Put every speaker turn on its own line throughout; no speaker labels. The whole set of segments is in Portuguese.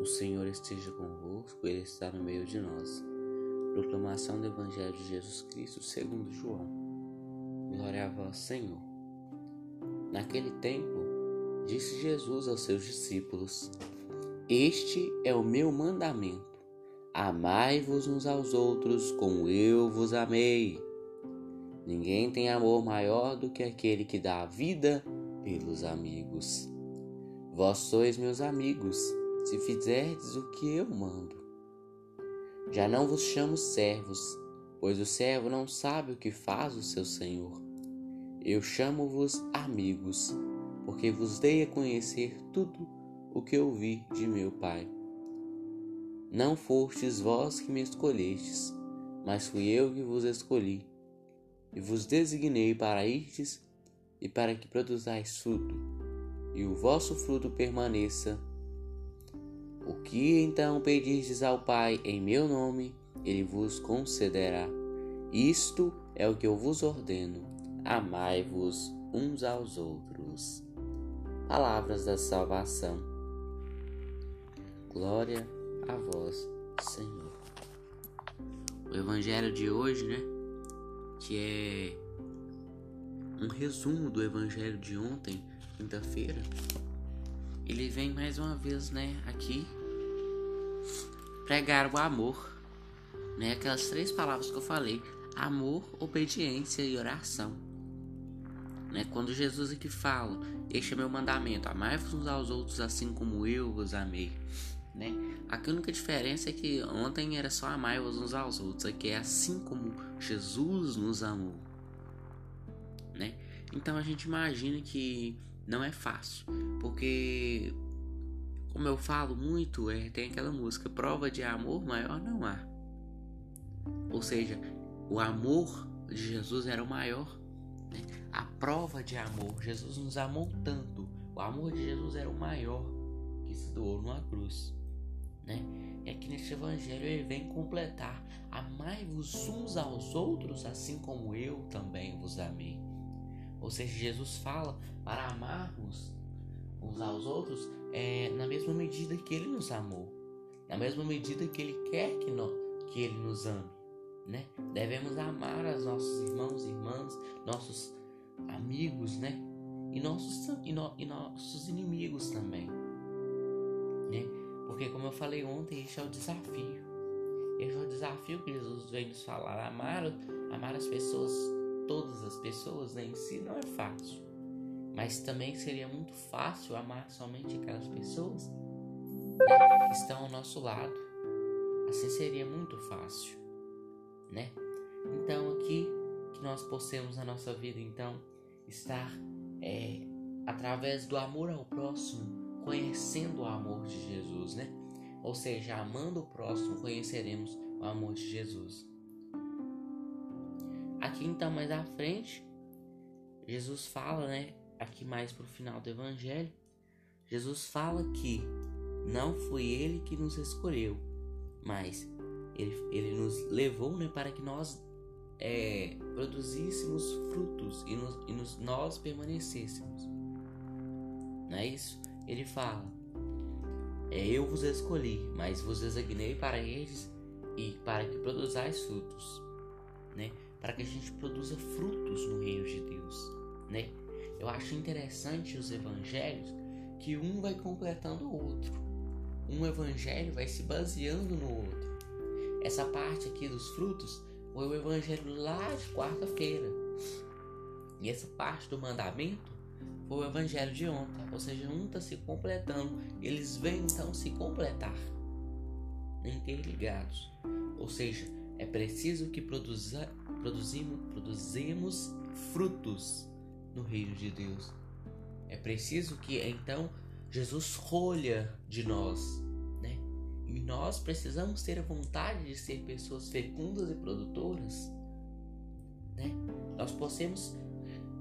O Senhor esteja convosco, Ele está no meio de nós. Proclamação do Evangelho de Jesus Cristo segundo João. Glória a vós, Senhor. Naquele tempo, disse Jesus aos seus discípulos: Este é o meu mandamento. Amai-vos uns aos outros como eu vos amei. Ninguém tem amor maior do que aquele que dá a vida pelos amigos. Vós sois meus amigos se fizerdes o que eu mando. Já não vos chamo servos, pois o servo não sabe o que faz o seu senhor. Eu chamo-vos amigos, porque vos dei a conhecer tudo o que ouvi de meu Pai. Não fostes vós que me escolhestes, mas fui eu que vos escolhi, e vos designei para irdes e para que produzais fruto, e o vosso fruto permaneça, o que então pedirdes ao Pai em meu nome, ele vos concederá. Isto é o que eu vos ordeno: amai-vos uns aos outros. Palavras da salvação. Glória a vós, Senhor. O evangelho de hoje, né? Que é um resumo do evangelho de ontem, quinta-feira. Ele vem mais uma vez, né, aqui pregar o amor, né? Aquelas três palavras que eu falei: amor, obediência e oração. Né? Quando Jesus aqui fala, este é meu mandamento, amai-vos uns aos outros assim como eu vos amei. Né? A única diferença é que ontem era só amai-vos uns aos outros, aqui é assim como Jesus nos amou. Né? Então a gente imagina que não é fácil, porque como eu falo muito, é, tem aquela música, prova de amor maior não há. Ou seja, o amor de Jesus era o maior. Né? A prova de amor, Jesus nos amou tanto. O amor de Jesus era o maior que se doou numa cruz. Né? E aqui neste evangelho ele vem completar: Amai-vos uns aos outros, assim como eu também vos amei. Ou seja, Jesus fala para amarmos uns aos outros é, na mesma medida que Ele nos amou, na mesma medida que Ele quer que, nós, que Ele nos ame. Né? Devemos amar os nossos irmãos e irmãs, nossos amigos, né? E nossos, e, no, e nossos inimigos também. Né? Porque como eu falei ontem, esse é o desafio. Esse é o desafio que Jesus vem nos falar. Amar, amar as pessoas, todas as pessoas né, em si não é fácil. Mas também seria muito fácil amar somente aquelas pessoas né, que estão ao nosso lado. Assim seria muito fácil, né? Então aqui que nós possamos na nossa vida então estar é, através do amor ao próximo, conhecendo o amor de Jesus, né? Ou seja, amando o próximo, conheceremos o amor de Jesus. Aqui então mais à frente, Jesus fala, né, aqui mais para o final do Evangelho, Jesus fala que não foi Ele que nos escolheu, mas Ele, ele nos levou né, para que nós é, produzíssemos frutos e, nos, e nos, nós permanecêssemos. Não é isso? Ele fala: é, Eu vos escolhi, mas vos designei para eles e para que produzais frutos, né? Para que a gente produza frutos no reino de Deus, né? Eu acho interessante os evangelhos que um vai completando o outro. Um evangelho vai se baseando no outro. Essa parte aqui dos frutos foi o evangelho lá de quarta-feira. E essa parte do mandamento foi o evangelho de ontem. Ou seja, um está se completando. Eles vêm então se completar. Interligados. Ou seja, é preciso que produza, produzimos, produzimos frutos no reino de Deus. É preciso que então Jesus rolha de nós, né? E nós precisamos ter a vontade de ser pessoas fecundas e produtoras, né? Nós possamos,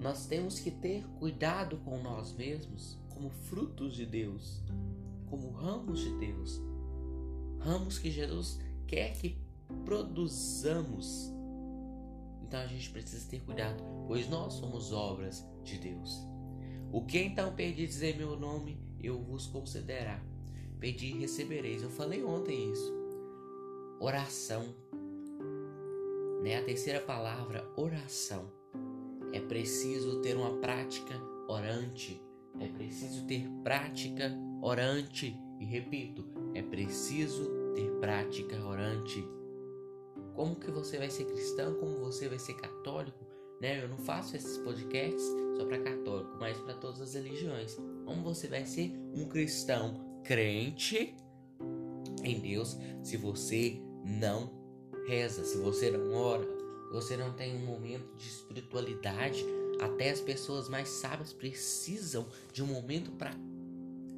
nós temos que ter cuidado com nós mesmos, como frutos de Deus, como ramos de Deus, ramos que Jesus quer que produzamos então a gente precisa ter cuidado, pois nós somos obras de Deus. O que então perdides em meu nome, eu vos considerar. Pedi e recebereis. Eu falei ontem isso. Oração. Né? A terceira palavra, oração. É preciso ter uma prática orante. É preciso ter prática orante. E repito, é preciso ter prática orante. Como que você vai ser cristão? Como você vai ser católico? Né? Eu não faço esses podcasts só para católico, mas para todas as religiões. Como você vai ser um cristão crente em Deus se você não reza, se você não ora, se você não tem um momento de espiritualidade? Até as pessoas mais sábias precisam de um momento para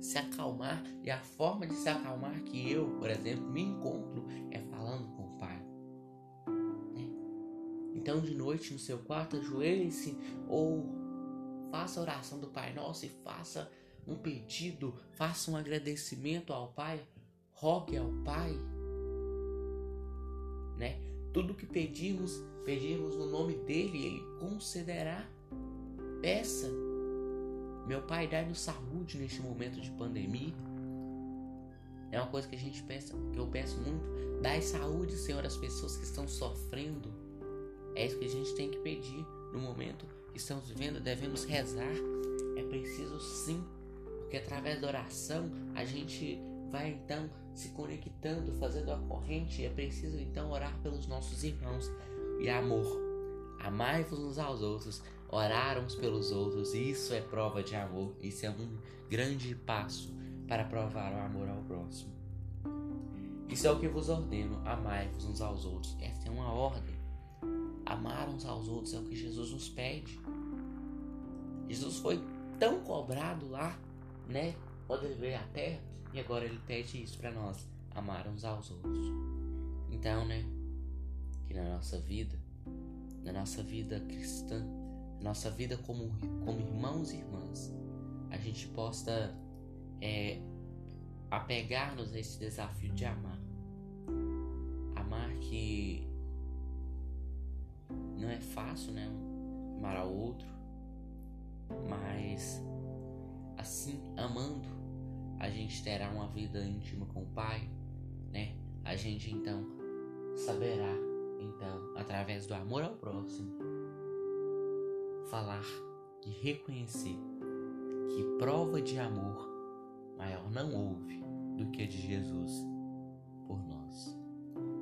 se acalmar e a forma de se acalmar que eu, por exemplo, me encontro é falando com? Então, de noite no seu quarto, ajoelhe-se ou faça a oração do Pai Nosso e faça um pedido, faça um agradecimento ao Pai, rogue ao Pai, né? Tudo que pedirmos, pedirmos no nome dele, ele concederá. Peça meu pai, dá-nos saúde neste momento de pandemia. É uma coisa que a gente pensa, que eu peço muito. Dai saúde, Senhor, às pessoas que estão sofrendo. É isso que a gente tem que pedir no momento que estamos vivendo. Devemos rezar. É preciso sim, porque através da oração a gente vai então se conectando, fazendo a corrente. É preciso então orar pelos nossos irmãos. E amor, amai-vos uns aos outros orar uns pelos outros, isso é prova de amor, isso é um grande passo para provar o amor ao próximo. Isso é o que vos ordeno, amai-vos uns aos outros. Essa é uma ordem. Amar uns aos outros é o que Jesus nos pede. Jesus foi tão cobrado lá, né? Quando ele veio à terra, e agora ele pede isso para nós, amar uns aos outros. Então, né? Que na nossa vida, na nossa vida cristã, nossa vida como, como irmãos e irmãs, a gente possa é, apegar-nos a esse desafio de amar. Amar que não é fácil, né? Amar ao outro, mas assim, amando, a gente terá uma vida íntima com o Pai, né? A gente então saberá, então, através do amor ao próximo, falar e reconhecer que prova de amor maior não houve do que a de Jesus por nós.